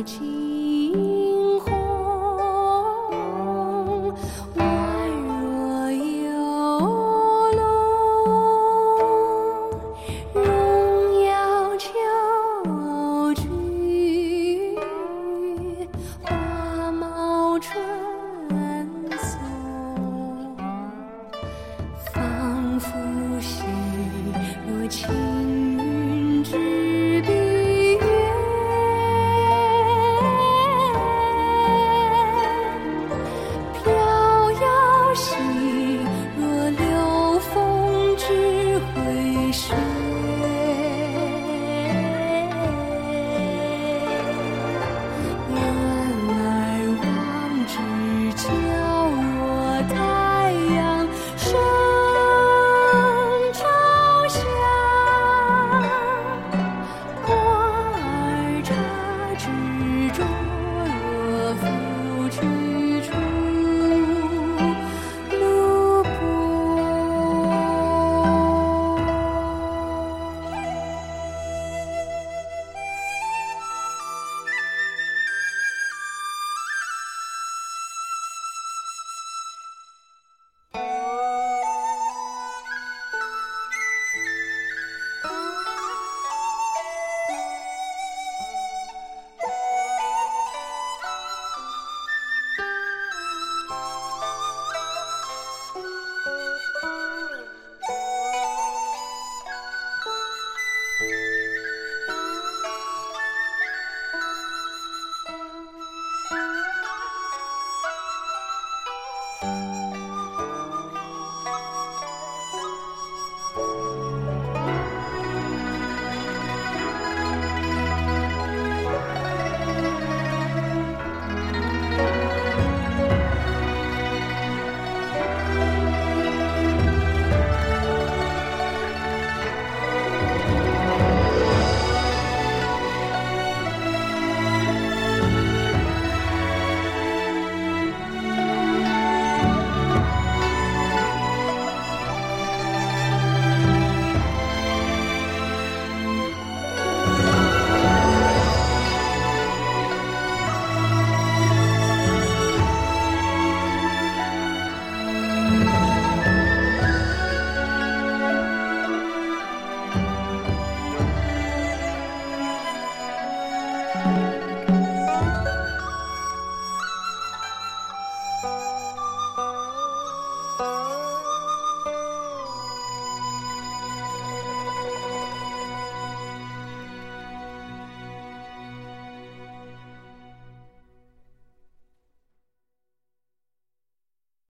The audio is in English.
achieve. Peace.